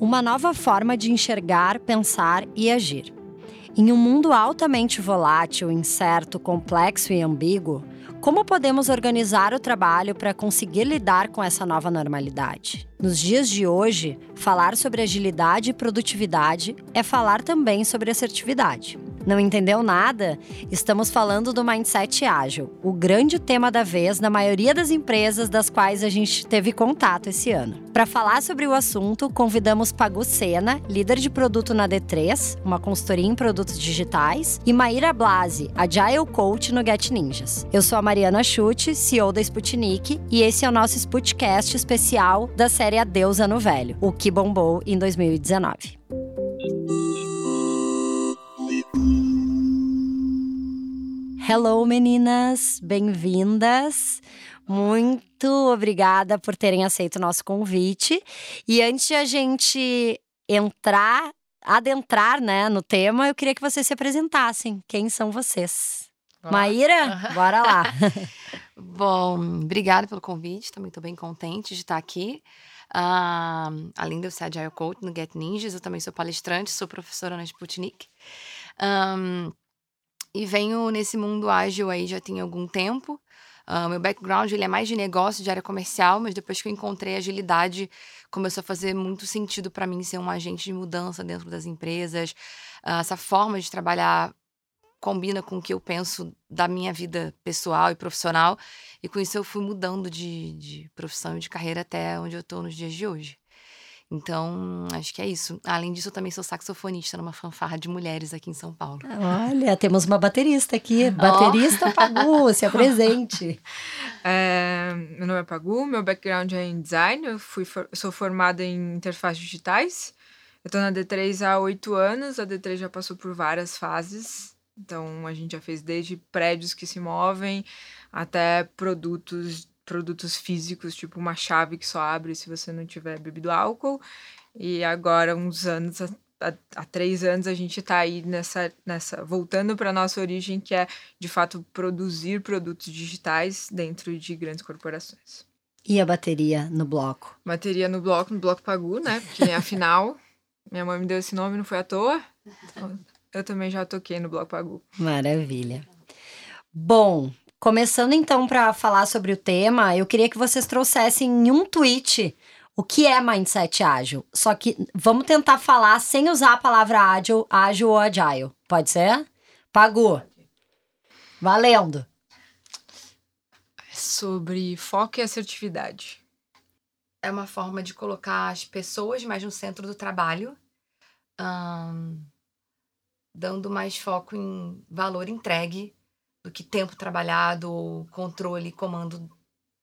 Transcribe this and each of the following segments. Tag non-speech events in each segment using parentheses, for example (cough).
uma nova forma de enxergar, pensar e agir. Em um mundo altamente volátil, incerto, complexo e ambíguo, como podemos organizar o trabalho para conseguir lidar com essa nova normalidade? Nos dias de hoje, falar sobre agilidade e produtividade é falar também sobre assertividade. Não entendeu nada? Estamos falando do mindset ágil, o grande tema da vez na maioria das empresas das quais a gente teve contato esse ano. Para falar sobre o assunto, convidamos Pagu Sena, líder de produto na D3, uma consultoria em produtos digitais, e Maíra Blasi, Agile Coach no Get Ninjas. Eu sou a Mariana Chute, CEO da Sputnik, e esse é o nosso Sputcast especial da série Adeus Ano Velho, o que bombou em 2019. Hello, meninas! Bem-vindas! Muito obrigada por terem aceito o nosso convite. E antes de a gente entrar, adentrar né, no tema, eu queria que vocês se apresentassem. Quem são vocês? Maíra, (laughs) bora lá. Bom, obrigada pelo convite. Também estou bem contente de estar aqui. Uh, além de eu ser Agile Coach no Get Ninjas, eu também sou palestrante, sou professora na Sputnik. Um, e venho nesse mundo ágil aí já tem algum tempo. Uh, meu background ele é mais de negócio, de área comercial, mas depois que eu encontrei agilidade, começou a fazer muito sentido para mim ser um agente de mudança dentro das empresas. Uh, essa forma de trabalhar combina com o que eu penso da minha vida pessoal e profissional. E com isso eu fui mudando de, de profissão e de carreira até onde eu estou nos dias de hoje. Então, acho que é isso. Além disso, eu também sou saxofonista numa fanfarra de mulheres aqui em São Paulo. Olha, temos uma baterista aqui. Baterista oh. Pagu, se apresente. (laughs) É, meu nome é Pagu, meu background é em design. Eu fui sou formada em interfaces digitais. Eu estou na D3 há oito anos. A D3 já passou por várias fases. Então, a gente já fez desde prédios que se movem até produtos produtos físicos, tipo uma chave que só abre se você não tiver bebido álcool. E agora, uns anos, há, três anos, a gente está aí nessa, nessa voltando para nossa origem, que é de fato produzir produtos digitais dentro de grandes corporações. E a bateria no bloco? Bateria no bloco, no bloco Pagu, né? Porque (laughs) afinal, minha mãe me deu esse nome, não foi à toa. Eu também já toquei no bloco Pagu. Maravilha. Bom, Começando então para falar sobre o tema, eu queria que vocês trouxessem em um tweet o que é mindset ágil. Só que vamos tentar falar sem usar a palavra ágil, ágil ou agile. Pode ser? Pagou. Valendo. É sobre foco e assertividade. É uma forma de colocar as pessoas mais no centro do trabalho, dando mais foco em valor entregue do que tempo trabalhado, controle e comando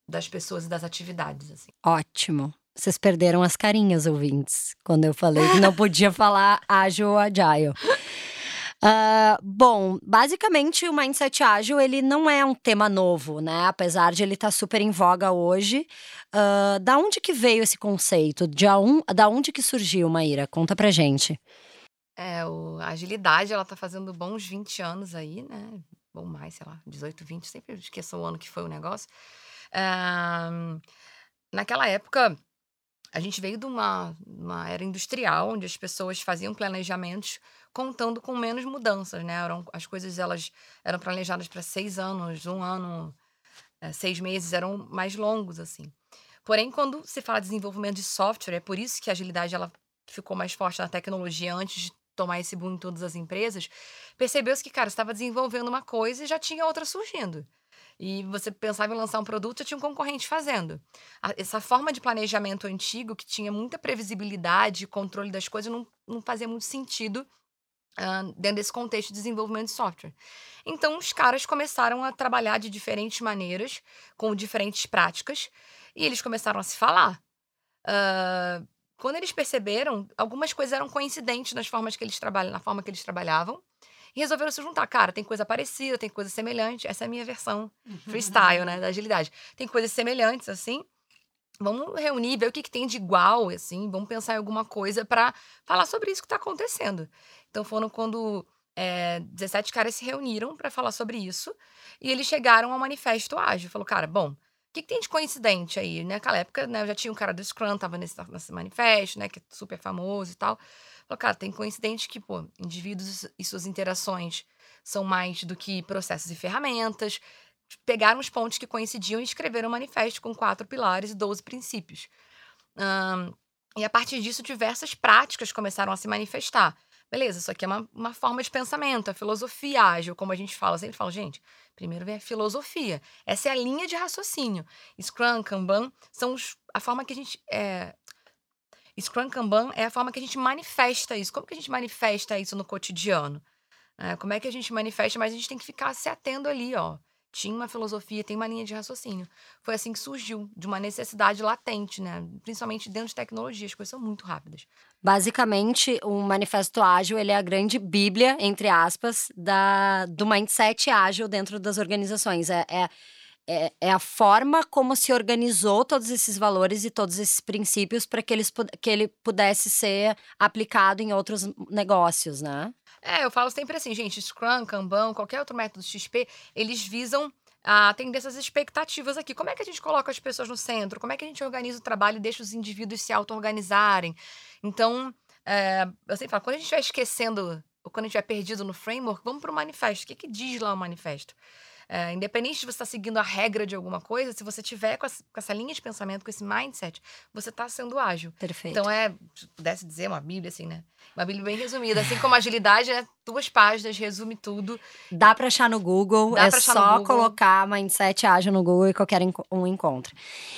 das pessoas e das atividades. Assim. Ótimo. Vocês perderam as carinhas, ouvintes, quando eu falei que não podia falar ágil ou agile. Uh, bom, basicamente o mindset ágil ele não é um tema novo, né? Apesar de ele estar tá super em voga hoje. Uh, da onde que veio esse conceito? De um, da onde que surgiu, Maíra? Conta pra gente. É, o, a agilidade, ela tá fazendo bons 20 anos aí, né? Ou mais, sei lá, 18, 20, sempre esqueço o ano que foi o negócio. Uh, naquela época, a gente veio de uma, uma era industrial, onde as pessoas faziam planejamentos contando com menos mudanças, né? Eram, as coisas elas eram planejadas para seis anos, um ano, é, seis meses, eram mais longos, assim. Porém, quando se fala de desenvolvimento de software, é por isso que a agilidade ela ficou mais forte na tecnologia antes tomar esse boom em todas as empresas, percebeu-se que, cara, estava desenvolvendo uma coisa e já tinha outra surgindo. E você pensava em lançar um produto, já tinha um concorrente fazendo. Essa forma de planejamento antigo, que tinha muita previsibilidade controle das coisas, não, não fazia muito sentido uh, dentro desse contexto de desenvolvimento de software. Então, os caras começaram a trabalhar de diferentes maneiras, com diferentes práticas, e eles começaram a se falar. Uh, quando eles perceberam, algumas coisas eram coincidentes nas formas que eles trabalham, na forma que eles trabalhavam. E resolveram se juntar. Cara, tem coisa parecida, tem coisa semelhante. Essa é a minha versão freestyle, né? Da agilidade. Tem coisas semelhantes, assim. Vamos reunir, ver o que, que tem de igual, assim. Vamos pensar em alguma coisa para falar sobre isso que está acontecendo. Então foram quando é, 17 caras se reuniram para falar sobre isso. E eles chegaram ao manifesto ágil. Falou, cara, bom, que, que tem de coincidente aí? Naquela época, né, eu já tinha um cara do Scrum, tava nesse, nesse manifesto, né, que é super famoso e tal. Falou, cara, tem coincidente que, pô, indivíduos e suas interações são mais do que processos e ferramentas. Pegaram os pontos que coincidiam e escreveram um manifesto com quatro pilares e doze princípios. Um, e a partir disso, diversas práticas começaram a se manifestar. Beleza, isso aqui é uma, uma forma de pensamento, a filosofia ágil, como a gente fala. sempre falo, gente, primeiro vem a filosofia. Essa é a linha de raciocínio. Scrum, Kanban são os, a forma que a gente. É, Scrum Kanban é a forma que a gente manifesta isso. Como que a gente manifesta isso no cotidiano? É, como é que a gente manifesta? Mas a gente tem que ficar se atendo ali, ó tinha uma filosofia, tem uma linha de raciocínio. Foi assim que surgiu, de uma necessidade latente, né? Principalmente dentro de tecnologia, as coisas são muito rápidas. Basicamente, o Manifesto Ágil ele é a grande bíblia, entre aspas, da, do mindset ágil dentro das organizações. É, é, é, é a forma como se organizou todos esses valores e todos esses princípios para que, eles, que ele pudesse ser aplicado em outros negócios, né? É, eu falo sempre assim, gente, Scrum, Kanban, qualquer outro método XP, eles visam atender essas expectativas aqui. Como é que a gente coloca as pessoas no centro? Como é que a gente organiza o trabalho e deixa os indivíduos se auto-organizarem? Então, é, eu sempre falo, quando a gente estiver esquecendo ou quando a gente estiver perdido no framework, vamos para o manifesto. O que, que diz lá o manifesto? É, independente de você estar tá seguindo a regra de alguma coisa, se você tiver com essa, com essa linha de pensamento, com esse mindset, você está sendo ágil. Perfeito. Então é, se pudesse dizer, uma bíblia assim, né? Uma bíblia bem resumida. Assim como agilidade é duas páginas, resume tudo. Dá para achar no Google, Dá é só Google. colocar mindset ágil no Google e qualquer um encontra.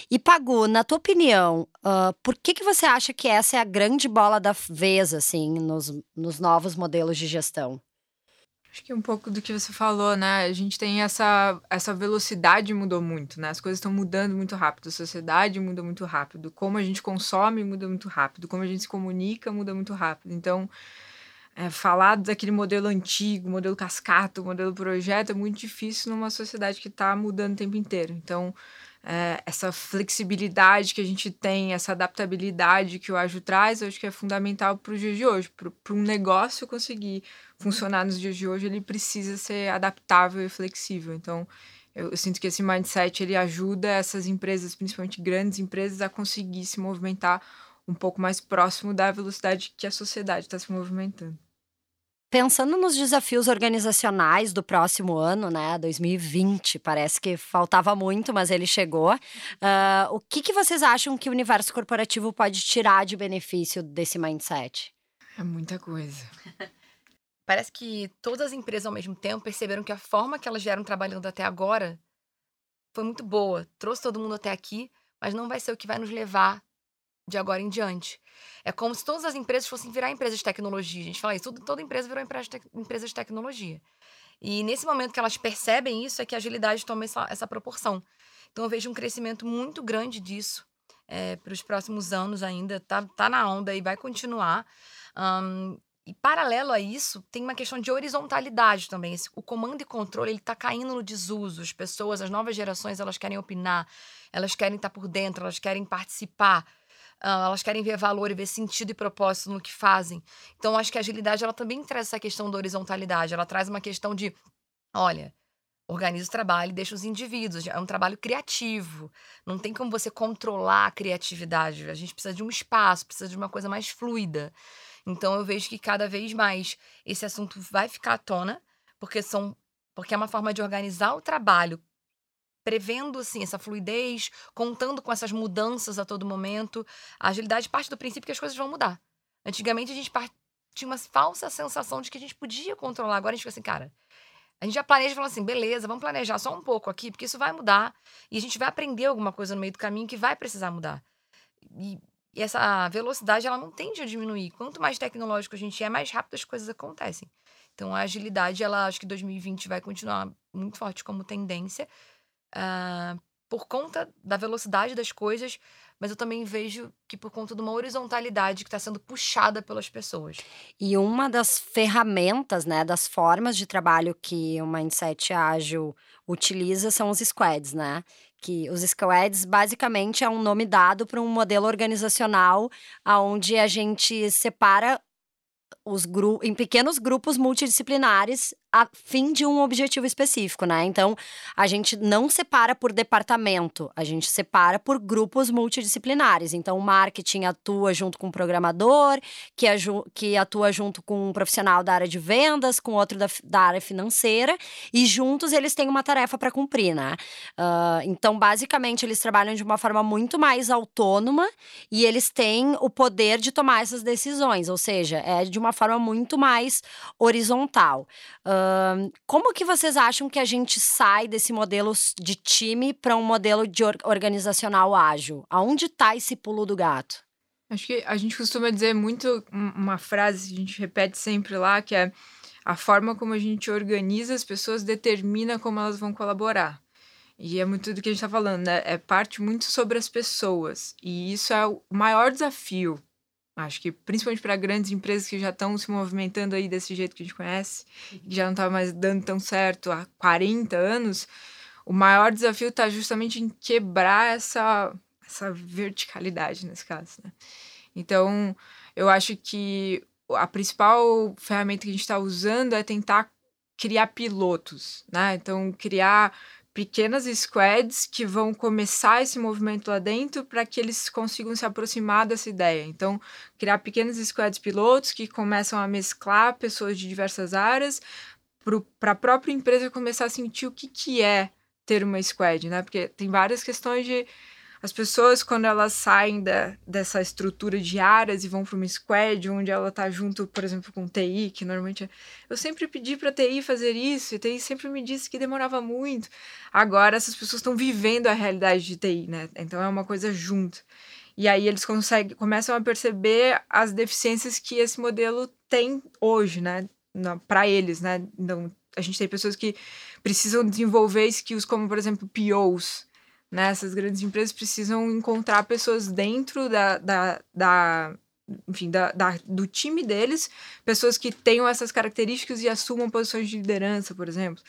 E Pagu, na tua opinião, uh, por que, que você acha que essa é a grande bola da vez, assim, nos, nos novos modelos de gestão? Acho que um pouco do que você falou, né? A gente tem essa, essa velocidade mudou muito, né? As coisas estão mudando muito rápido, a sociedade muda muito rápido, como a gente consome muda muito rápido, como a gente se comunica muda muito rápido. Então, é, falar daquele modelo antigo, modelo cascata, modelo projeto, é muito difícil numa sociedade que está mudando o tempo inteiro. Então, é, essa flexibilidade que a gente tem, essa adaptabilidade que o ágil traz, eu acho que é fundamental para os dias de hoje. Para um negócio conseguir funcionar nos dias de hoje, ele precisa ser adaptável e flexível. Então, eu, eu, sinto que esse mindset ele ajuda essas empresas, principalmente grandes empresas, a conseguir se movimentar um pouco mais próximo da velocidade que a sociedade está se movimentando. Pensando nos desafios organizacionais do próximo ano, né, 2020, parece que faltava muito, mas ele chegou. Uh, o que, que vocês acham que o universo corporativo pode tirar de benefício desse mindset? É muita coisa. (laughs) Parece que todas as empresas ao mesmo tempo perceberam que a forma que elas vieram trabalhando até agora foi muito boa, trouxe todo mundo até aqui, mas não vai ser o que vai nos levar de agora em diante. É como se todas as empresas fossem virar empresas de tecnologia. A gente fala isso, toda empresa virou empresa de tecnologia. E nesse momento que elas percebem isso, é que a agilidade toma essa, essa proporção. Então eu vejo um crescimento muito grande disso é, para os próximos anos ainda. Tá, tá na onda e vai continuar. Um, e paralelo a isso, tem uma questão de horizontalidade também. O comando e controle ele está caindo no desuso. As pessoas, as novas gerações, elas querem opinar, elas querem estar tá por dentro, elas querem participar. Uh, elas querem ver valor e ver sentido e propósito no que fazem. Então, acho que a agilidade ela também traz essa questão da horizontalidade. Ela traz uma questão de, olha, organiza o trabalho e deixa os indivíduos. É um trabalho criativo. Não tem como você controlar a criatividade. A gente precisa de um espaço, precisa de uma coisa mais fluida. Então, eu vejo que cada vez mais esse assunto vai ficar à tona, porque são porque é uma forma de organizar o trabalho prevendo assim essa fluidez, contando com essas mudanças a todo momento. A agilidade parte do princípio que as coisas vão mudar. Antigamente a gente tinha uma falsa sensação de que a gente podia controlar. Agora a gente fica assim, cara, a gente já planeja e fala assim, beleza, vamos planejar só um pouco aqui, porque isso vai mudar. E a gente vai aprender alguma coisa no meio do caminho que vai precisar mudar. E, e essa velocidade, ela não tende a diminuir. Quanto mais tecnológico a gente é, mais rápido as coisas acontecem. Então, a agilidade, ela acho que 2020 vai continuar muito forte como tendência uh, por conta da velocidade das coisas, mas eu também vejo que por conta de uma horizontalidade que está sendo puxada pelas pessoas. E uma das ferramentas, né, das formas de trabalho que o Mindset Ágil utiliza são os squads, né? Que os squads basicamente é um nome dado para um modelo organizacional onde a gente separa os em pequenos grupos multidisciplinares a fim de um objetivo específico, né? Então, a gente não separa por departamento, a gente separa por grupos multidisciplinares. Então, o marketing atua junto com um programador, que, que atua junto com um profissional da área de vendas, com outro da, da área financeira, e juntos eles têm uma tarefa para cumprir, né? Uh, então, basicamente, eles trabalham de uma forma muito mais autônoma e eles têm o poder de tomar essas decisões, ou seja, é de uma forma muito mais horizontal. Uh, como que vocês acham que a gente sai desse modelo de time para um modelo de or organizacional ágil? Aonde está esse pulo do gato? Acho que a gente costuma dizer muito uma frase que a gente repete sempre lá, que é a forma como a gente organiza as pessoas determina como elas vão colaborar. E é muito do que a gente está falando, né? É parte muito sobre as pessoas. E isso é o maior desafio Acho que principalmente para grandes empresas que já estão se movimentando aí desse jeito que a gente conhece, que já não está mais dando tão certo há 40 anos, o maior desafio está justamente em quebrar essa, essa verticalidade nesse caso. Né? Então, eu acho que a principal ferramenta que a gente está usando é tentar criar pilotos, né? Então, criar pequenas squads que vão começar esse movimento lá dentro para que eles consigam se aproximar dessa ideia. Então, criar pequenos squads pilotos que começam a mesclar pessoas de diversas áreas para a própria empresa começar a sentir o que, que é ter uma squad, né? Porque tem várias questões de as pessoas, quando elas saem da, dessa estrutura de áreas e vão para uma squad, onde ela está junto, por exemplo, com TI, que normalmente é, eu sempre pedi para TI fazer isso, e TI sempre me disse que demorava muito. Agora essas pessoas estão vivendo a realidade de TI, né? Então é uma coisa junto. E aí eles conseguem, começam a perceber as deficiências que esse modelo tem hoje, né? Para eles, né? Então, a gente tem pessoas que precisam desenvolver skills como, por exemplo, POs, né? Essas grandes empresas precisam encontrar pessoas dentro da, da, da enfim, da, da, do time deles, pessoas que tenham essas características e assumam posições de liderança, por exemplo.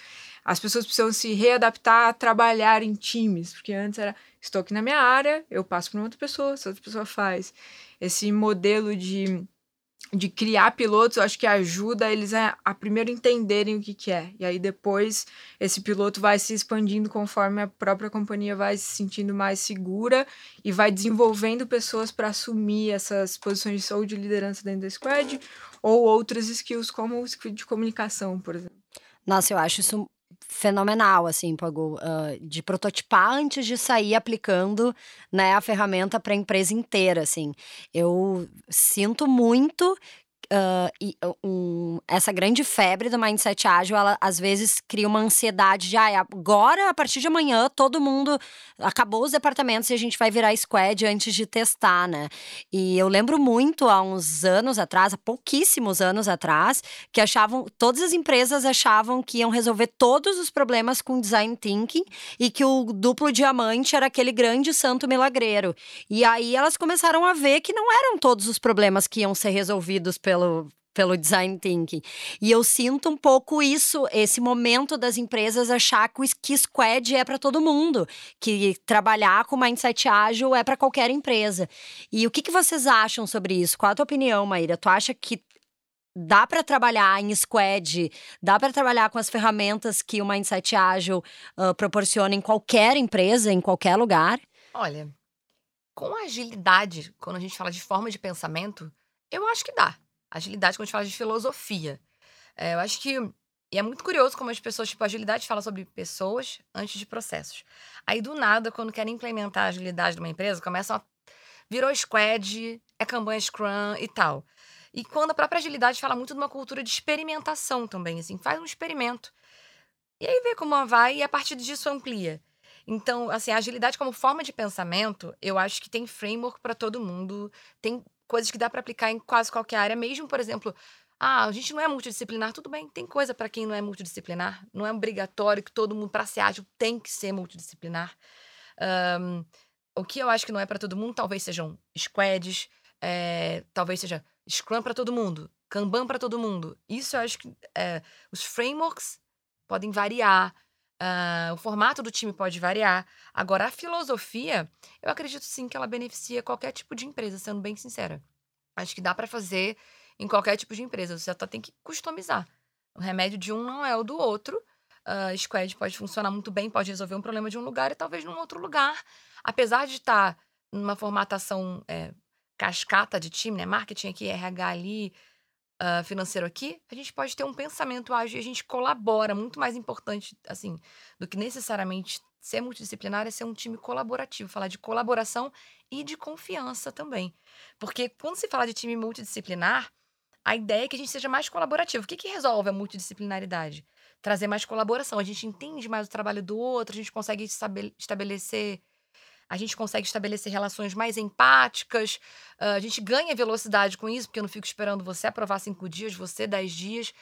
As pessoas precisam se readaptar a trabalhar em times, porque antes era estou aqui na minha área, eu passo para outra pessoa, essa outra pessoa faz. Esse modelo de de criar pilotos, eu acho que ajuda eles a, a, primeiro entenderem o que, que é. E aí depois esse piloto vai se expandindo conforme a própria companhia vai se sentindo mais segura e vai desenvolvendo pessoas para assumir essas posições ou de liderança dentro da squad ou outras skills como o de comunicação, por exemplo. Nossa, eu acho isso fenomenal, assim, Pagu, uh, de prototipar antes de sair aplicando né, a ferramenta para a empresa inteira, assim. Eu sinto muito Uh, e, um, essa grande febre do mindset ágil, ela às vezes cria uma ansiedade de ah, agora, a partir de amanhã, todo mundo acabou os departamentos e a gente vai virar squad antes de testar, né? E eu lembro muito há uns anos atrás, há pouquíssimos anos atrás, que achavam, todas as empresas achavam que iam resolver todos os problemas com design thinking e que o duplo diamante era aquele grande santo milagreiro. E aí elas começaram a ver que não eram todos os problemas que iam ser resolvidos pelo pelo, pelo design thinking. E eu sinto um pouco isso, esse momento das empresas achar que squad é para todo mundo, que trabalhar com mindset ágil é para qualquer empresa. E o que, que vocês acham sobre isso? Qual a tua opinião, Maíra? Tu acha que dá para trabalhar em squad, dá para trabalhar com as ferramentas que o mindset ágil uh, proporciona em qualquer empresa, em qualquer lugar? Olha, com agilidade, quando a gente fala de forma de pensamento, eu acho que dá agilidade quando a gente fala de filosofia. É, eu acho que. E é muito curioso como as pessoas, tipo, agilidade fala sobre pessoas antes de processos. Aí, do nada, quando querem implementar a agilidade numa empresa, começam a. Virou squad, é campanha Scrum e tal. E quando a própria agilidade fala muito de uma cultura de experimentação também, assim, faz um experimento. E aí vê como vai e a partir disso amplia. Então, assim, a agilidade como forma de pensamento, eu acho que tem framework para todo mundo, tem coisas que dá para aplicar em quase qualquer área, mesmo, por exemplo, ah, a gente não é multidisciplinar, tudo bem, tem coisa para quem não é multidisciplinar, não é obrigatório que todo mundo, para ser ágil, tem que ser multidisciplinar. Um, o que eu acho que não é para todo mundo, talvez sejam squads, é, talvez seja Scrum para todo mundo, Kanban para todo mundo. Isso eu acho que é, os frameworks podem variar, Uh, o formato do time pode variar. Agora, a filosofia, eu acredito sim que ela beneficia qualquer tipo de empresa, sendo bem sincera. Acho que dá para fazer em qualquer tipo de empresa. Você só tem que customizar. O remédio de um não é o do outro. Uh, Squad pode funcionar muito bem, pode resolver um problema de um lugar e talvez num outro lugar. Apesar de estar numa formatação é, cascata de time, né? Marketing aqui, RH ali, uh, financeiro aqui, a gente pode ter um pensamento ágil e a gente colabora. Muito mais importante, assim, do que necessariamente ser multidisciplinar é ser um time colaborativo, falar de colaboração e de confiança também. Porque quando se fala de time multidisciplinar, a ideia é que a gente seja mais colaborativo. O que, que resolve a multidisciplinaridade? Trazer mais colaboração. A gente entende mais o trabalho do outro, a gente consegue estabelecer. A gente consegue estabelecer relações mais empáticas, a gente ganha velocidade com isso, porque eu não fico esperando você aprovar cinco dias, você dez dias.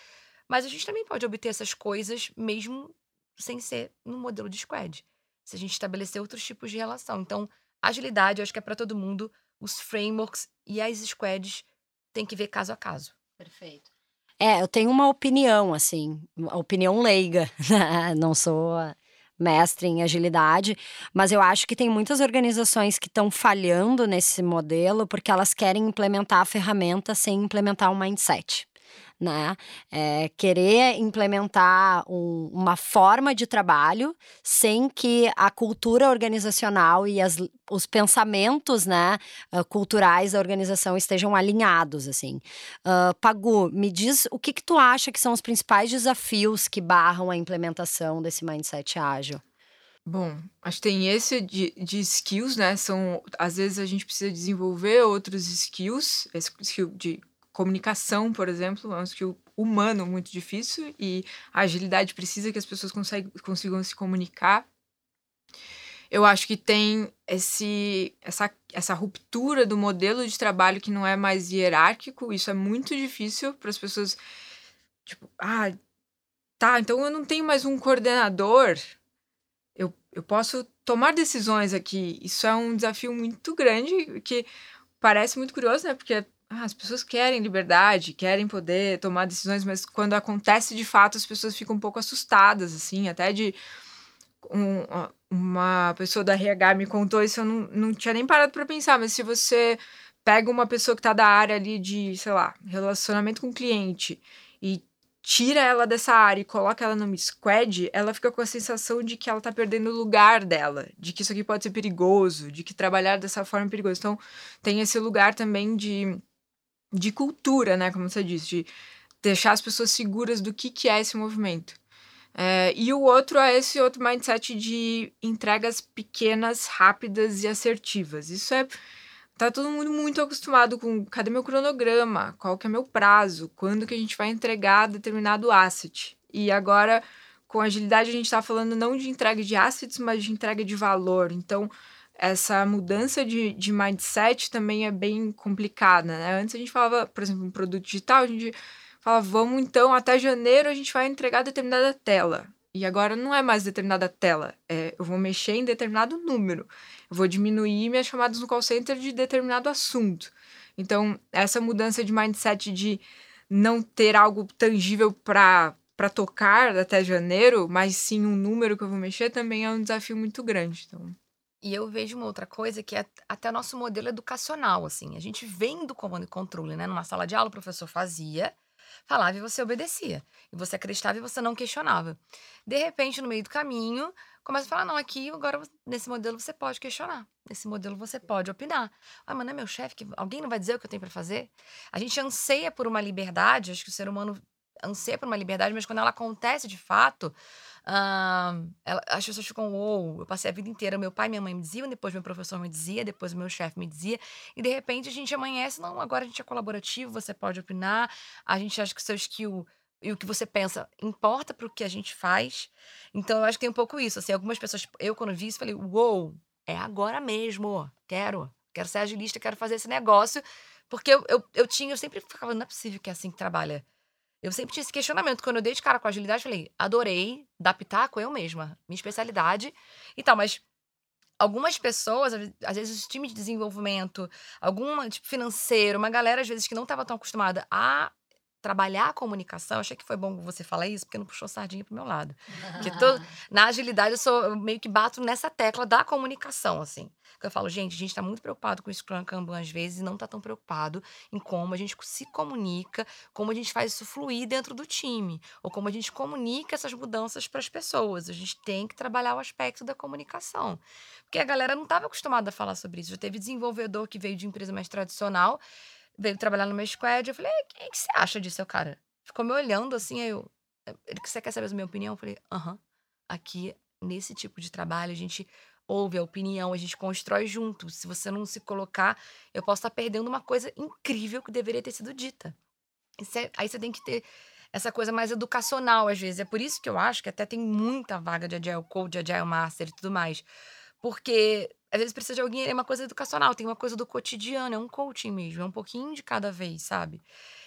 Mas a gente também pode obter essas coisas mesmo sem ser no modelo de squad. Se a gente estabelecer outros tipos de relação. Então, agilidade, eu acho que é para todo mundo. Os frameworks e as squads tem que ver caso a caso. Perfeito. É, eu tenho uma opinião, assim, uma opinião leiga. (laughs) Né? Não sou mestre em agilidade, mas eu acho que tem muitas organizações que estão falhando nesse modelo porque elas querem implementar a ferramenta sem implementar o mindset né? É, querer implementar um, uma forma de trabalho sem que a cultura organizacional e as, os pensamentos, né, uh, culturais da organização estejam alinhados, assim. Uh, Pagu, me diz o que que tu acha que são os principais desafios que barram a implementação desse mindset ágil? Bom, acho que tem esse de, de skills, né? São, às vezes a gente precisa desenvolver outros skills, skill de comunicação, por exemplo, é um skill humano muito difícil e a agilidade precisa que as pessoas consigam, consigam se comunicar. Eu acho que tem esse, essa, essa ruptura do modelo de trabalho que não é mais hierárquico. Isso é muito difícil para as pessoas. Tipo, ah, tá, então eu não tenho mais um coordenador. Eu, eu posso tomar decisões aqui. Isso é um desafio muito grande que parece muito curioso, né? Porque ah, as pessoas querem liberdade, querem poder tomar decisões, mas quando acontece de fato, as pessoas ficam um pouco assustadas, assim, até de. Um, uma pessoa da RH me contou isso, eu não, não tinha nem parado para pensar, mas se você pega uma pessoa que tá da área ali de, sei lá, relacionamento com cliente e tira ela dessa área e coloca ela numa squad, ela fica com a sensação de que ela tá perdendo o lugar dela, de que isso aqui pode ser perigoso, de que trabalhar dessa forma é perigoso. Então, tem esse lugar também de de cultura, né? Como você disse, de deixar as pessoas seguras do que, que é esse movimento. É, e o outro é esse outro mindset de entregas pequenas, rápidas e assertivas. Isso é. Tá todo mundo muito acostumado com cadê meu cronograma? Qual que é meu prazo? Quando que a gente vai entregar determinado asset? E agora, com agilidade, a gente está falando não de entrega de assets, mas de entrega de valor. Então, essa mudança de, de mindset também é bem complicada, né? Antes a gente falava, por exemplo, um produto digital, a gente falava, vamos então, até janeiro a gente vai entregar determinada tela. E agora não é mais determinada tela, é, eu vou mexer em determinado número, eu vou diminuir minhas chamadas no call center de determinado assunto. Então, essa mudança de mindset de não ter algo tangível para para tocar até janeiro, mas sim um número que eu vou mexer também é um desafio muito grande. Então, e eu vejo uma outra coisa que é até nosso modelo educacional, assim. A gente vem do comando e controle, né? Numa sala de aula, o professor fazia, falava e você obedecia. E você acreditava e você não questionava. De repente, no meio do caminho, começa a falar: não, aqui agora nesse modelo você pode questionar. Nesse modelo você pode opinar. Ah, mas não é meu chefe, que alguém não vai dizer o que eu tenho para fazer? A gente anseia por uma liberdade, acho que o ser humano anseia por uma liberdade, mas quando ela acontece de fato, Uh, ela, as pessoas ficam, uou, wow, eu passei a vida inteira, meu pai e minha mãe me diziam, depois meu professor me dizia, depois meu chefe me dizia, e de repente a gente amanhece, não, agora a gente é colaborativo, você pode opinar, a gente acha que o seu skill e o que você pensa importa para o que a gente faz. Então eu acho que tem um pouco isso, assim, algumas pessoas, eu quando vi isso, falei, uou, wow, é agora mesmo, quero, quero ser agilista, quero fazer esse negócio, porque eu, eu, eu tinha, eu sempre ficava, não é possível que é assim que trabalha. Eu sempre tinha esse questionamento. Quando eu dei de cara com agilidade, falei, adorei, dar pitaco eu mesma, minha especialidade e tal, mas algumas pessoas, às vezes o time de desenvolvimento, alguma, tipo, financeiro, uma galera, às vezes, que não estava tão acostumada a trabalhar a comunicação, achei que foi bom você falar isso, porque não puxou sardinha pro meu lado. Porque todo, (laughs) na agilidade eu sou eu meio que bato nessa tecla da comunicação, assim. Eu falo, gente, a gente está muito preocupado com o Scrum Kanban às vezes e não está tão preocupado em como a gente se comunica, como a gente faz isso fluir dentro do time, ou como a gente comunica essas mudanças para as pessoas. A gente tem que trabalhar o aspecto da comunicação. Porque a galera não estava acostumada a falar sobre isso. Já teve desenvolvedor que veio de empresa mais tradicional, veio trabalhar no meu squad. Eu falei, o que, que você acha disso, cara? Ficou me olhando assim, aí eu. Você quer saber a minha opinião? Eu falei, aham. Aqui, nesse tipo de trabalho, a gente ouve a opinião, a gente constrói junto. Se você não se colocar, eu posso estar perdendo uma coisa incrível que deveria ter sido dita. É, aí você tem que ter essa coisa mais educacional, às vezes. É por isso que eu acho que até tem muita vaga de Agile Code, de Agile Master e tudo mais. Porque às vezes precisa de alguém, é uma coisa educacional, tem uma coisa do cotidiano, é um coaching mesmo, é um pouquinho de cada vez, sabe?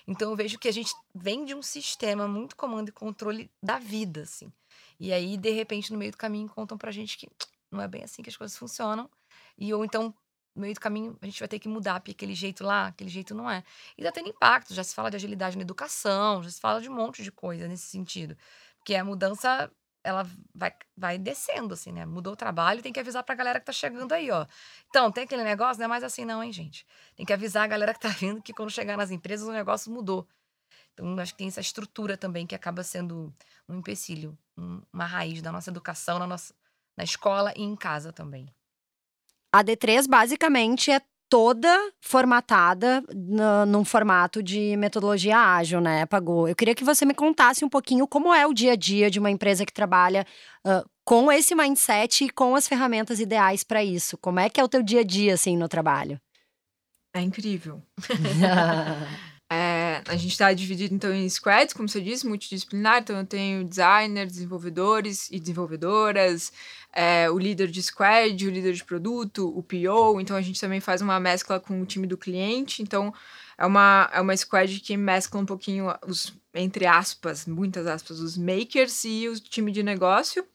Então eu vejo que a gente vem de um sistema muito comando e controle da vida, assim. E aí, de repente, no meio do caminho, contam pra gente que não é bem assim que as coisas funcionam. E ou então, no meio do caminho, a gente vai ter que mudar, porque aquele jeito lá, aquele jeito não é. E tá tendo impacto, já se fala de agilidade na educação, já se fala de um monte de coisa nesse sentido. Porque a mudança, ela vai, vai descendo, assim, né? Mudou o trabalho, tem que avisar pra galera que tá chegando aí, ó. Então, tem aquele negócio, não é mais assim não, hein, gente? Tem que avisar a galera que tá vindo que quando chegar nas empresas o negócio mudou. Então, acho que tem essa estrutura também que acaba sendo um empecilho, um, uma raiz da nossa educação, na nossa, na escola e em casa também. A D3 basicamente é toda formatada no, num formato de metodologia ágil, né, Pagou? Eu queria que você me contasse um pouquinho como é o dia a dia de uma empresa que trabalha uh, com esse mindset e com as ferramentas ideais para isso. Como é que é o teu dia a dia, assim, no trabalho? É incrível. (laughs) (laughs) A gente está dividido então em squads, como você disse, multidisciplinar. Então eu tenho designers, desenvolvedores e desenvolvedoras, é, o líder de squad, o líder de produto, o PO. Então a gente também faz uma mescla com o time do cliente. Então é uma, é uma squad que mescla um pouquinho os, entre aspas, muitas aspas, os makers e o time de negócio.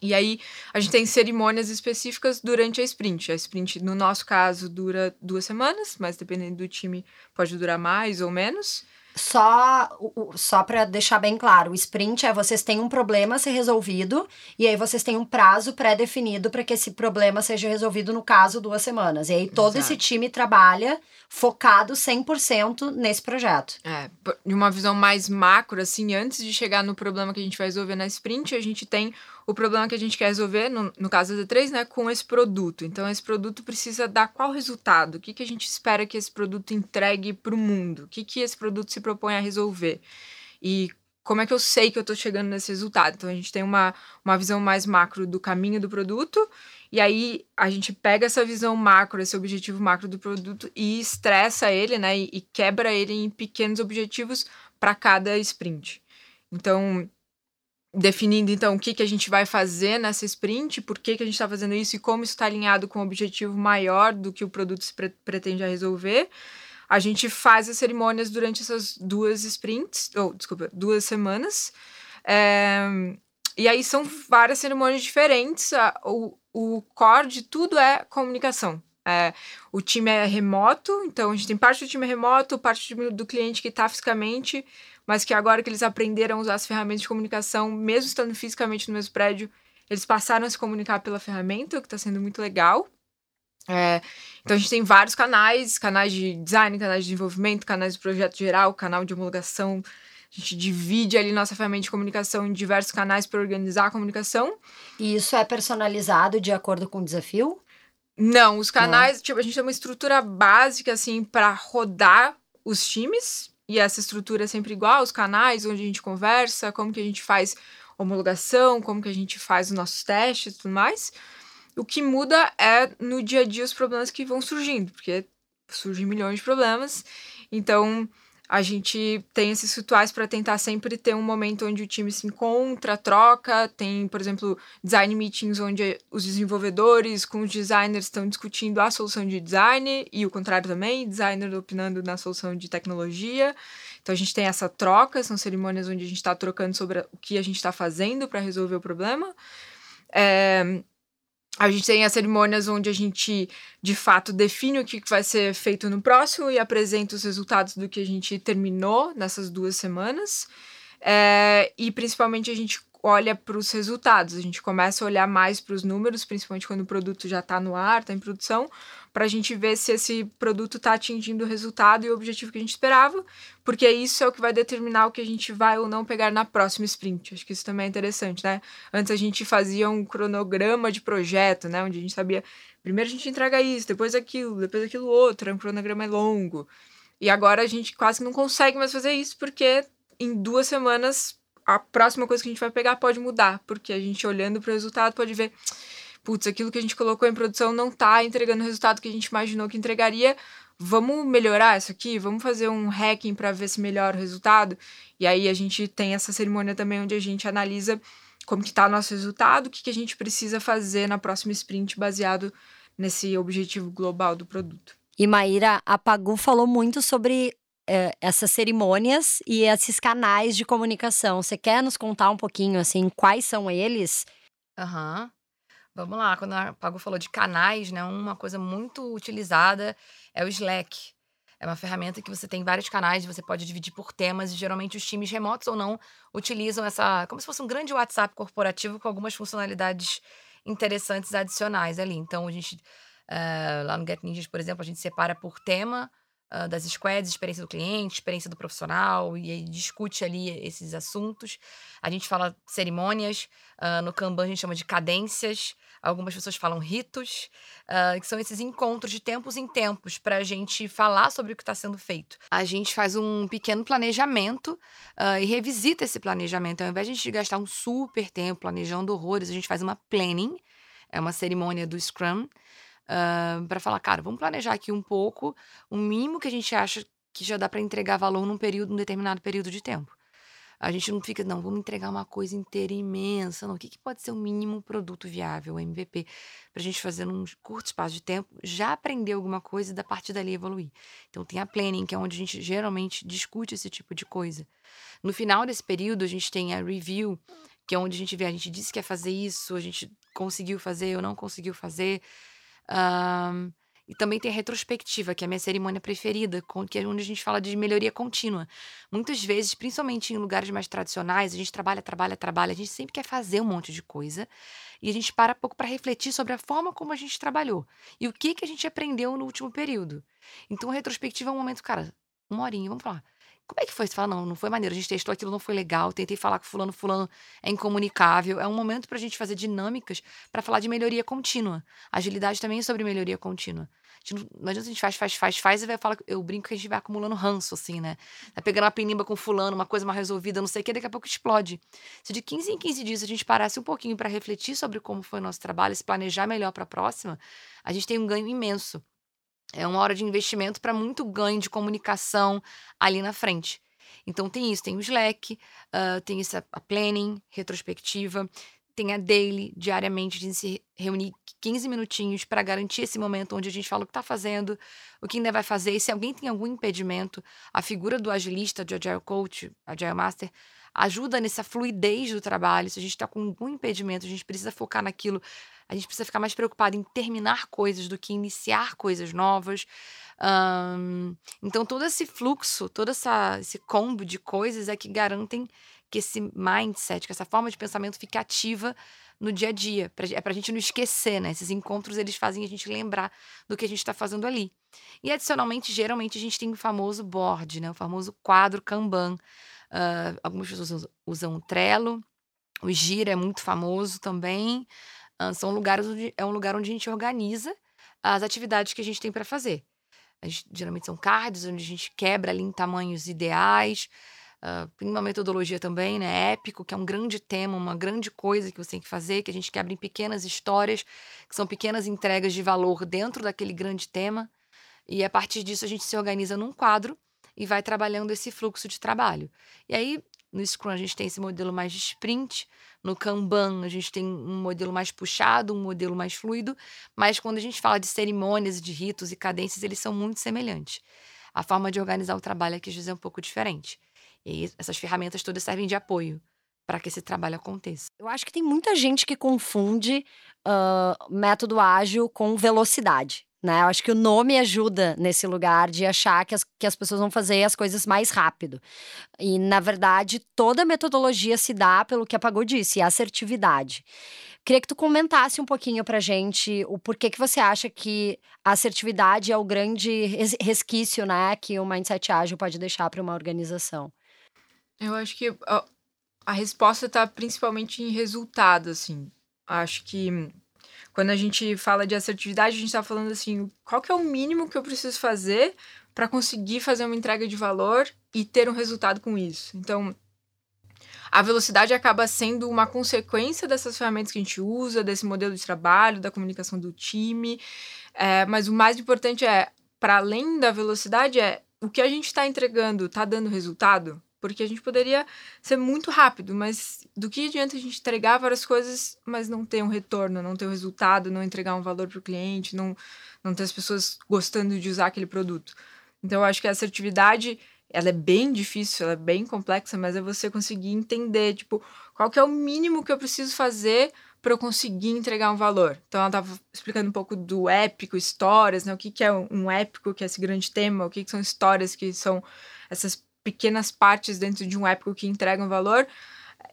E aí, a gente tem cerimônias específicas durante a sprint. A sprint, no nosso caso, dura duas semanas, mas dependendo do time, pode durar mais ou menos. Só, só para deixar bem claro, o sprint é vocês têm um problema a ser resolvido e aí vocês têm um prazo pré-definido para que esse problema seja resolvido no caso duas semanas. E aí todo Exato. esse time trabalha focado 100% nesse projeto. É, de uma visão mais macro assim, antes de chegar no problema que a gente vai resolver na sprint, a gente tem o problema que a gente quer resolver, no, no caso da D3, né, com esse produto. Então, esse produto precisa dar qual resultado? O que, que a gente espera que esse produto entregue para o mundo? O que, que esse produto se propõe a resolver? E como é que eu sei que eu estou chegando nesse resultado? Então, a gente tem uma, uma visão mais macro do caminho do produto, e aí a gente pega essa visão macro, esse objetivo macro do produto e estressa ele, né, e, e quebra ele em pequenos objetivos para cada sprint. Então, definindo então o que, que a gente vai fazer nessa sprint, por que, que a gente está fazendo isso e como isso está alinhado com o objetivo maior do que o produto se pre pretende resolver. A gente faz as cerimônias durante essas duas sprints, ou desculpa, duas semanas. É, e aí são várias cerimônias diferentes. O, o core de tudo é comunicação. É, o time é remoto, então a gente tem parte do time remoto, parte do cliente que está fisicamente, mas que agora que eles aprenderam a usar as ferramentas de comunicação, mesmo estando fisicamente no mesmo prédio, eles passaram a se comunicar pela ferramenta, o que está sendo muito legal. É, então a gente tem vários canais, canais de design, canais de desenvolvimento, canais de projeto geral, canal de homologação. A gente divide ali nossa ferramenta de comunicação em diversos canais para organizar a comunicação. E isso é personalizado de acordo com o desafio? Não, os canais, Não. tipo, a gente tem uma estrutura básica assim para rodar os times, e essa estrutura é sempre igual, os canais onde a gente conversa, como que a gente faz homologação, como que a gente faz os nossos testes e tudo mais. O que muda é no dia a dia os problemas que vão surgindo, porque surgem milhões de problemas. Então, a gente tem esses rituais para tentar sempre ter um momento onde o time se encontra, troca. Tem, por exemplo, design meetings onde os desenvolvedores com os designers estão discutindo a solução de design e o contrário também, designer opinando na solução de tecnologia. Então a gente tem essa troca, são cerimônias onde a gente está trocando sobre o que a gente está fazendo para resolver o problema. É, A gente tem as cerimônias onde a gente, de fato, define o que vai ser feito no próximo e apresenta os resultados do que a gente terminou nessas duas semanas. É, e principalmente a gente olha para os resultados, a gente começa a olhar mais para os números, principalmente quando o produto já está no ar, está em produção, para a gente ver se esse produto está atingindo o resultado e o objetivo que a gente esperava, porque isso é o que vai determinar o que a gente vai ou não pegar na próxima sprint. Acho que isso também é interessante, né? Antes a gente fazia um cronograma de projeto, né? Onde a gente sabia, primeiro a gente entrega isso, depois aquilo, depois aquilo outro, é um cronograma longo. E agora a gente quase não consegue mais fazer isso, porque em duas semanas a próxima coisa que a gente vai pegar pode mudar, porque a gente olhando para o resultado pode ver, putz, aquilo que a gente colocou em produção não está entregando o resultado que a gente imaginou que entregaria. Vamos melhorar isso aqui? Vamos fazer um hacking para ver se melhora o resultado? E aí a gente tem essa cerimônia também onde a gente analisa como que está o nosso resultado, o que, que a gente precisa fazer na próxima sprint baseado nesse objetivo global do produto. E Maíra, a Pagu falou muito sobre é, essas cerimônias e esses canais de comunicação. Você quer nos contar um pouquinho, assim, quais são eles? Aham. Uhum. Vamos lá, quando a Pago falou de canais, né, uma coisa muito utilizada é o Slack. É uma ferramenta que você tem vários canais, você pode dividir por temas, e geralmente os times remotos ou não utilizam essa, como se fosse um grande WhatsApp corporativo com algumas funcionalidades interessantes adicionais ali. Então, a gente, uh, lá no Get Ninjas, por exemplo, a gente separa por tema, uh, das squads, experiência do cliente, experiência do profissional, e aí discute ali esses assuntos. A gente fala cerimônias, uh, no Kanban a gente chama de cadências, algumas pessoas falam ritos, uh, que são esses encontros de tempos em tempos para a gente falar sobre o que está sendo feito. A gente faz um pequeno planejamento e revisita esse planejamento. Ao invés de a gente gastar um super tempo planejando horrores, a gente faz uma planning, é uma cerimônia do Scrum, uh, para falar, cara, vamos planejar aqui um pouco, o mínimo que a gente acha que já dá para entregar valor num período, num determinado período de tempo. A gente não fica, não, vamos entregar uma coisa inteira imensa, não. O que, que pode ser o mínimo produto viável, MVP, para a gente fazer num curto espaço de tempo, já aprender alguma coisa e da partir dali evoluir. Então tem a planning, que é onde a gente geralmente discute esse tipo de coisa. No final desse período, a gente tem a review, que é onde a gente vê, a gente disse que ia fazer isso, a gente conseguiu fazer ou não conseguiu fazer. Um, e também tem a retrospectiva, que é a minha cerimônia preferida, que é onde a gente fala de melhoria contínua. Muitas vezes, principalmente em lugares mais tradicionais, a gente trabalha, trabalha, trabalha, a gente sempre quer fazer um monte de coisa e a gente para pouco para refletir sobre a forma como a gente trabalhou e o que, que a gente aprendeu no último período. Então, a retrospectiva é um momento, cara, uma horinha, vamos falar. Como é que foi? Você fala, não, não foi maneiro, a gente testou aquilo, não foi legal, tentei falar com fulano, fulano é incomunicável. É um momento para a gente fazer dinâmicas para falar de melhoria contínua. Agilidade também é sobre melhoria contínua. Não, não adianta a gente faz, faz, faz, faz e vai falar, eu brinco que a gente vai acumulando ranço, assim, né? Tá pegando uma penimba com fulano, uma coisa mal resolvida, não sei o que, daqui a pouco explode. Se de 15 em 15 dias a gente parasse um pouquinho para refletir sobre como foi o nosso trabalho, se planejar melhor para a próxima, a gente tem um ganho imenso. É uma hora de investimento para muito ganho de comunicação ali na frente. Então tem isso, tem o Slack, uh, tem essa a planning, retrospectiva, tem a daily, diariamente, gente se reunir 15 minutinhos para garantir esse momento onde a gente fala o que está fazendo, o que ainda vai fazer, e se alguém tem algum impedimento, a figura do agilista, de Agile Coach, Agile Master, ajuda nessa fluidez do trabalho. Se a gente está com algum impedimento, a gente precisa focar naquilo, a gente precisa ficar mais preocupado em terminar coisas do que iniciar coisas novas. Um, então, todo esse fluxo, todo essa, esse combo de coisas é que garantem que esse mindset, que essa forma de pensamento fique ativa no dia a dia. Pra, é para a gente não esquecer, né? Esses encontros, eles fazem a gente lembrar do que a gente está fazendo ali. E, adicionalmente, geralmente, a gente tem o famoso board, né? O famoso quadro Kanban. Uh, algumas pessoas usam, o Trello. O Gira é muito famoso também. Uh, são lugares onde é um lugar onde a gente organiza as atividades que a gente tem para fazer. Gente, geralmente são cards onde a gente quebra ali em tamanhos ideais. Uh, tem uma metodologia também, né? Épico, que é um grande tema, uma grande coisa que você tem que fazer, que a gente quebra em pequenas histórias, que são pequenas entregas de valor dentro daquele grande tema. E a partir disso a gente se organiza num quadro e vai trabalhando esse fluxo de trabalho. E aí no Scrum a gente tem esse modelo mais de sprint, no Kanban a gente tem um modelo mais puxado, um modelo mais fluido, mas quando a gente fala de cerimônias, de ritos e cadências, eles são muito semelhantes. A forma de organizar o trabalho aqui às vezes é um pouco diferente. E essas ferramentas todas servem de apoio para que esse trabalho aconteça. Eu acho que tem muita gente que confunde uh, método ágil com velocidade. Né? Eu acho que o nome ajuda nesse lugar de achar que as, que as pessoas vão fazer as coisas mais rápido. E, na verdade, toda metodologia se dá pelo que a Pagou disse, assertividade. Queria que tu comentasse um pouquinho pra gente o porquê que você acha que a assertividade é o grande resquício né, que o Mindset Ágil pode deixar para uma organização. Eu acho que a, a resposta está principalmente em resultado, assim. Acho que quando a gente fala de assertividade, a gente está falando assim, qual que é o mínimo que eu preciso fazer para conseguir fazer uma entrega de valor e ter um resultado com isso. Então, a velocidade acaba sendo uma consequência dessas ferramentas que a gente usa, desse modelo de trabalho, da comunicação do time. É, mas o mais importante é, para além da velocidade, é o que a gente está entregando está dando resultado? Porque a gente poderia ser muito rápido, mas do que adianta a gente entregar várias coisas, mas não ter um retorno, não ter um resultado, não entregar um valor para o cliente, não, não ter as pessoas gostando de usar aquele produto. Então, eu acho que a assertividade, ela é bem difícil, ela é bem complexa, mas é você conseguir entender, tipo, qual que é o mínimo que eu preciso fazer para eu conseguir entregar um valor. Então, ela estava explicando um pouco do épico, histórias, né? O que, que é um épico, que é esse grande tema, o que, que são histórias, que são essas pequenas partes dentro de um épico que entregam valor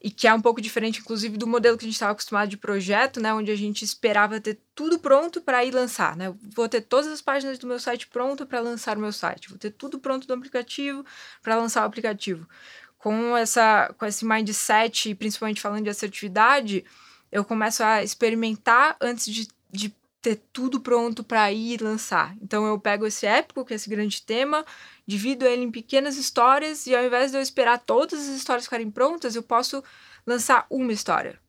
e que é um pouco diferente, inclusive, do modelo que a gente estava acostumado de projeto, né, onde a gente esperava ter tudo pronto para ir lançar, né? Vou ter todas as páginas do meu site pronto para lançar o meu site, vou ter tudo pronto do aplicativo para lançar o aplicativo. Com essa, com esse mindset, principalmente falando de assertividade, eu começo a experimentar antes de, de ter tudo pronto para ir lançar. Então eu pego esse épico, que é esse grande tema, divido ele em pequenas histórias e ao invés de eu esperar todas as histórias ficarem prontas, eu posso lançar uma história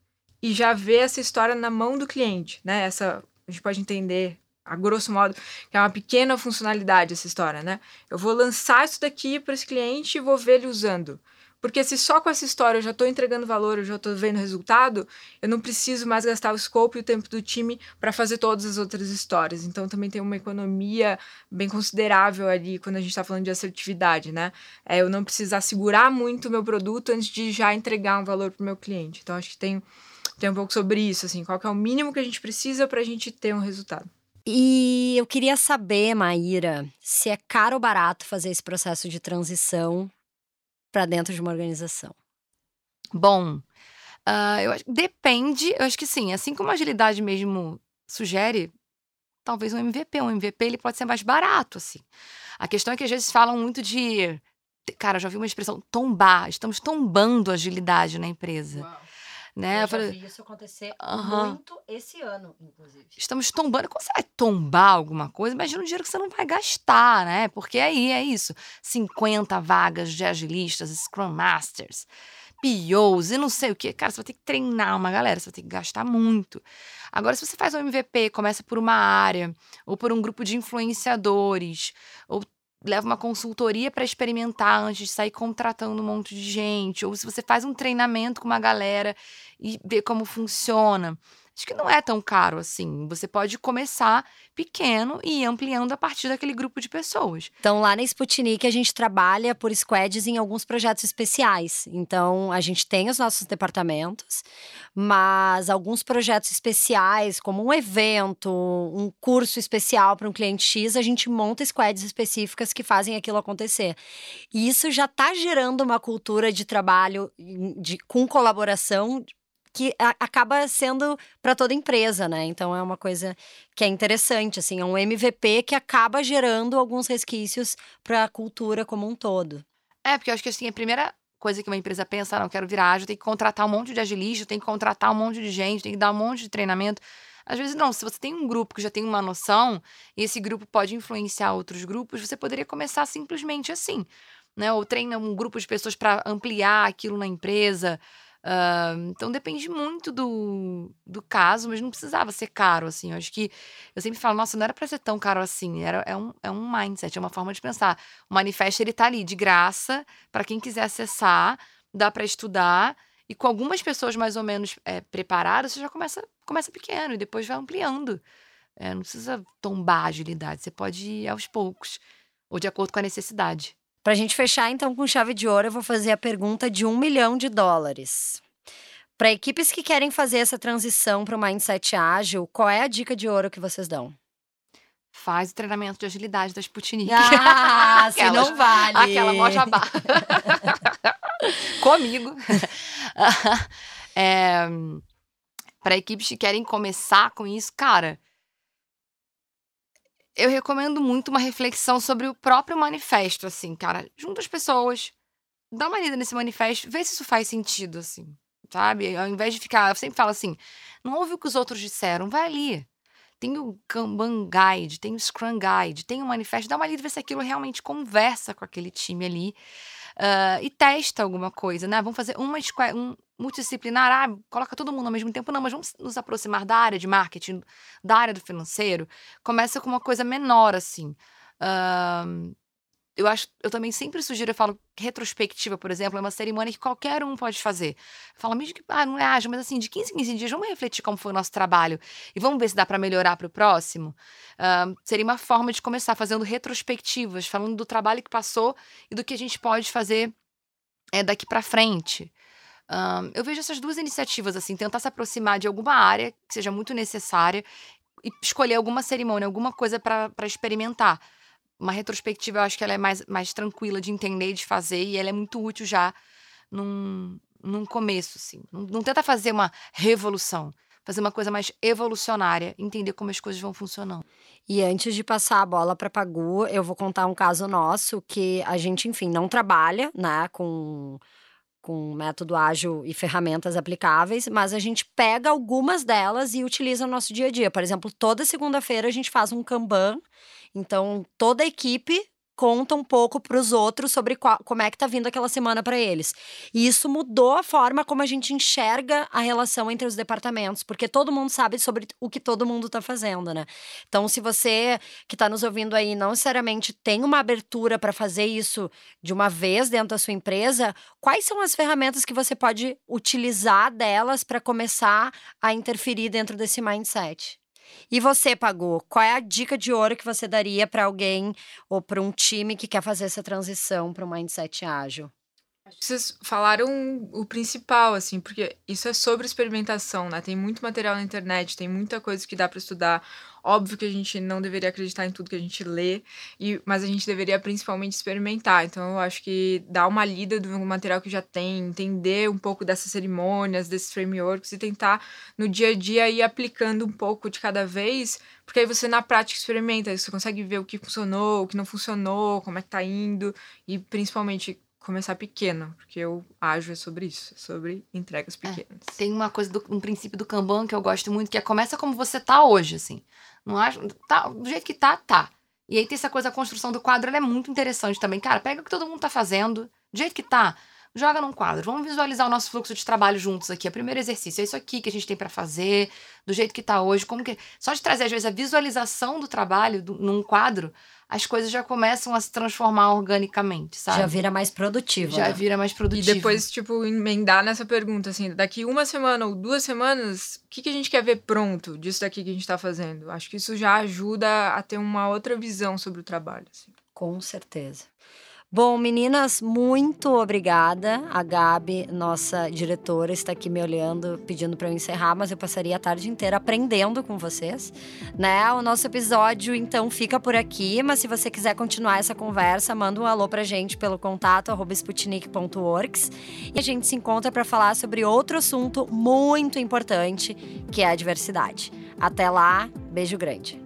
e já ver essa história na mão do cliente, né? Essa a gente pode entender a grosso modo que é uma pequena funcionalidade essa história, né? Eu vou lançar isso daqui para esse cliente e vou ver ele usando. Porque se só com essa história eu já estou entregando valor, eu já estou vendo resultado, eu não preciso mais gastar o scope e o tempo do time para fazer todas as outras histórias. Então também tem uma economia bem considerável ali quando a gente está falando de assertividade, né? É eu não precisar segurar muito o meu produto antes de já entregar um valor para o meu cliente. Então acho que tem, tem um pouco sobre isso, assim, qual é o mínimo que a gente precisa para a gente ter um resultado. E eu queria saber, Maíra, se é caro ou barato fazer esse processo de transição para dentro de uma organização? Bom, uh, eu acho, depende. Eu acho que sim. Assim como a agilidade mesmo sugere, talvez um MVP. Um MVP ele pode ser mais barato, assim. A questão é que às vezes falam muito de. Cara, eu já vi uma expressão tombar. Estamos tombando a agilidade na empresa. Uau. Né? Eu, eu falei, vi isso acontecer muito esse ano, inclusive. Estamos tombando. Quando você vai tombar alguma coisa, imagina o dinheiro que você não vai gastar, né? Porque aí é isso: 50 vagas de agilistas, Scrum Masters, POs e não sei o que. Cara, você vai ter que treinar uma galera, você vai ter que gastar muito. Agora, se você faz um MVP, começa por uma área, ou por um grupo de influenciadores, ou leva uma consultoria para experimentar antes de sair contratando um monte de gente, ou se você faz um treinamento com uma galera e vê como funciona acho que não é tão caro assim. Você pode começar pequeno e ir ampliando a partir daquele grupo de pessoas. Então, lá na Sputnik, a gente trabalha por squads em alguns projetos especiais. Então, a gente tem os nossos departamentos, mas alguns projetos especiais, como um evento, um curso especial para um cliente X, a gente monta squads específicas que fazem aquilo acontecer. E isso já está gerando uma cultura de trabalho de, com colaboração que a, acaba sendo para toda empresa, né? Então é uma coisa que é interessante, assim, é um MVP que acaba gerando alguns resquícios para a cultura como um todo. É, porque eu acho que assim, a primeira coisa que uma empresa pensa, não quero virar ágil, tem que contratar um monte de agilista, tem que contratar um monte de gente, tem que dar um monte de treinamento. Às vezes não, se você tem um grupo que já tem uma noção e esse grupo pode influenciar outros grupos, você poderia começar simplesmente assim, né? Ou treina um grupo de pessoas para ampliar aquilo na empresa, Uh, então depende muito do, do caso, mas não precisava ser caro, assim. Eu acho que eu sempre falo, nossa, não era para ser tão caro assim. Era, é, um, é um mindset, é uma forma de pensar. O manifesto ele tá ali de graça para quem quiser acessar, dá para estudar. E com algumas pessoas mais ou menos é, preparadas, você já começa, começa pequeno e depois vai ampliando. É, não precisa tombar a agilidade, você pode ir aos poucos, ou de acordo com a necessidade. Para a gente fechar, então, com chave de ouro, eu vou fazer a pergunta de um milhão de dólares. Para equipes que querem fazer essa transição para o mindset ágil, qual é a dica de ouro que vocês dão? Faz o treinamento de agilidade da Sputnik. Ah, (laughs) se não vale. Aquela mó jabá. (laughs) Comigo. (laughs) é, Para equipes que querem começar com isso, cara, eu recomendo muito uma reflexão sobre o próprio manifesto, assim, cara. Junta as pessoas, dá uma lida nesse manifesto, vê se isso faz sentido, assim sabe? Ao invés de ficar, eu sempre falo assim, não ouve o que os outros disseram, vai ali. Tem o Kanban Guide, tem o Scrum Guide, tem o manifesto, dá uma lida ver se aquilo realmente conversa com aquele time ali. Uh, e testa alguma coisa, né? Vamos fazer uma um multidisciplinar, ah, coloca todo mundo ao mesmo tempo. Não, mas vamos nos aproximar da área de marketing, da área do financeiro. Começa com uma coisa menor, assim. Uh, eu acho, eu também sempre sugiro, eu falo, retrospectiva, por exemplo, é uma cerimônia que qualquer um pode fazer. Fala, mesmo que, ah, não é ágil, mas assim, de 15 em 15 dias, vamos refletir como foi o nosso trabalho e vamos ver se dá para melhorar para o próximo. Uh, seria uma forma de começar fazendo retrospectivas, falando do trabalho que passou e do que a gente pode fazer é, daqui para frente. Uh, eu vejo essas duas iniciativas, assim, tentar se aproximar de alguma área que seja muito necessária e escolher alguma cerimônia, alguma coisa para experimentar uma retrospectiva, eu acho que ela é mais, mais tranquila de entender e de fazer, e ela é muito útil já num, num começo, assim. Não, não tenta fazer uma revolução, fazer uma coisa mais evolucionária, entender como as coisas vão funcionando. E antes de passar a bola para Pagu, eu vou contar um caso nosso que a gente, enfim, não trabalha, né, com com método ágil e ferramentas aplicáveis, mas a gente pega algumas delas e utiliza no nosso dia a dia. Por exemplo, toda segunda-feira a gente faz um Kanban então, toda a equipe conta um pouco para os outros sobre qual, como é que tá vindo aquela semana para eles. E isso mudou a forma como a gente enxerga a relação entre os departamentos, porque todo mundo sabe sobre o que todo mundo está fazendo, né? Então, se você que está nos ouvindo aí não necessariamente tem uma abertura para fazer isso de uma vez dentro da sua empresa, quais são as ferramentas que você pode utilizar delas para começar a interferir dentro desse mindset? E você, Pagou, qual é a dica de ouro que você daria para alguém ou para um time que quer fazer essa transição para um mindset ágil? Vocês falaram o principal, assim, porque isso é sobre experimentação, né? Tem muito material na internet, tem muita coisa que dá para estudar. Óbvio que a gente não deveria acreditar em tudo que a gente lê, e, mas a gente deveria principalmente experimentar. Então, eu acho que dar uma lida do material que já tem, entender um pouco dessas cerimônias, desses frameworks e tentar no dia a dia ir aplicando um pouco de cada vez, porque aí você na prática experimenta, você consegue ver o que funcionou, o que não funcionou, como é que tá indo, e principalmente começar pequeno, porque eu ajo é sobre isso, é sobre entregas é, pequenas. É, tem uma coisa, do, um princípio do Kanban que eu gosto muito, que é começa como você tá hoje, assim. Não acho, tá, do jeito que tá, tá. E aí tem essa coisa, a construção do quadro, ela é muito interessante também. Cara, pega o que todo mundo tá fazendo, do jeito que tá, joga num quadro. Vamos visualizar o nosso fluxo de trabalho juntos aqui. É o primeiro exercício é isso aqui que a gente tem para fazer, do jeito que tá hoje, como que só de trazer às vezes a visualização do trabalho do, num quadro, as coisas já começam a se transformar organicamente, sabe? Já vira mais produtivo. Já né? vira mais produtivo. E depois, tipo, emendar nessa pergunta, assim, daqui uma semana ou duas semanas, o que, que a gente quer ver pronto disso daqui que a gente tá fazendo? Acho que isso já ajuda a ter uma outra visão sobre o trabalho, assim. Com certeza. Bom, meninas, muito obrigada. A Gabi, nossa diretora, está aqui me olhando, pedindo para eu encerrar, mas eu passaria a tarde inteira aprendendo com vocês, né? O nosso episódio então fica por aqui, mas se você quiser continuar essa conversa, manda um alô pra gente pelo contato @sputnik.orgs e a gente se encontra para falar sobre outro assunto muito importante, que é a diversidade. Até lá, beijo grande.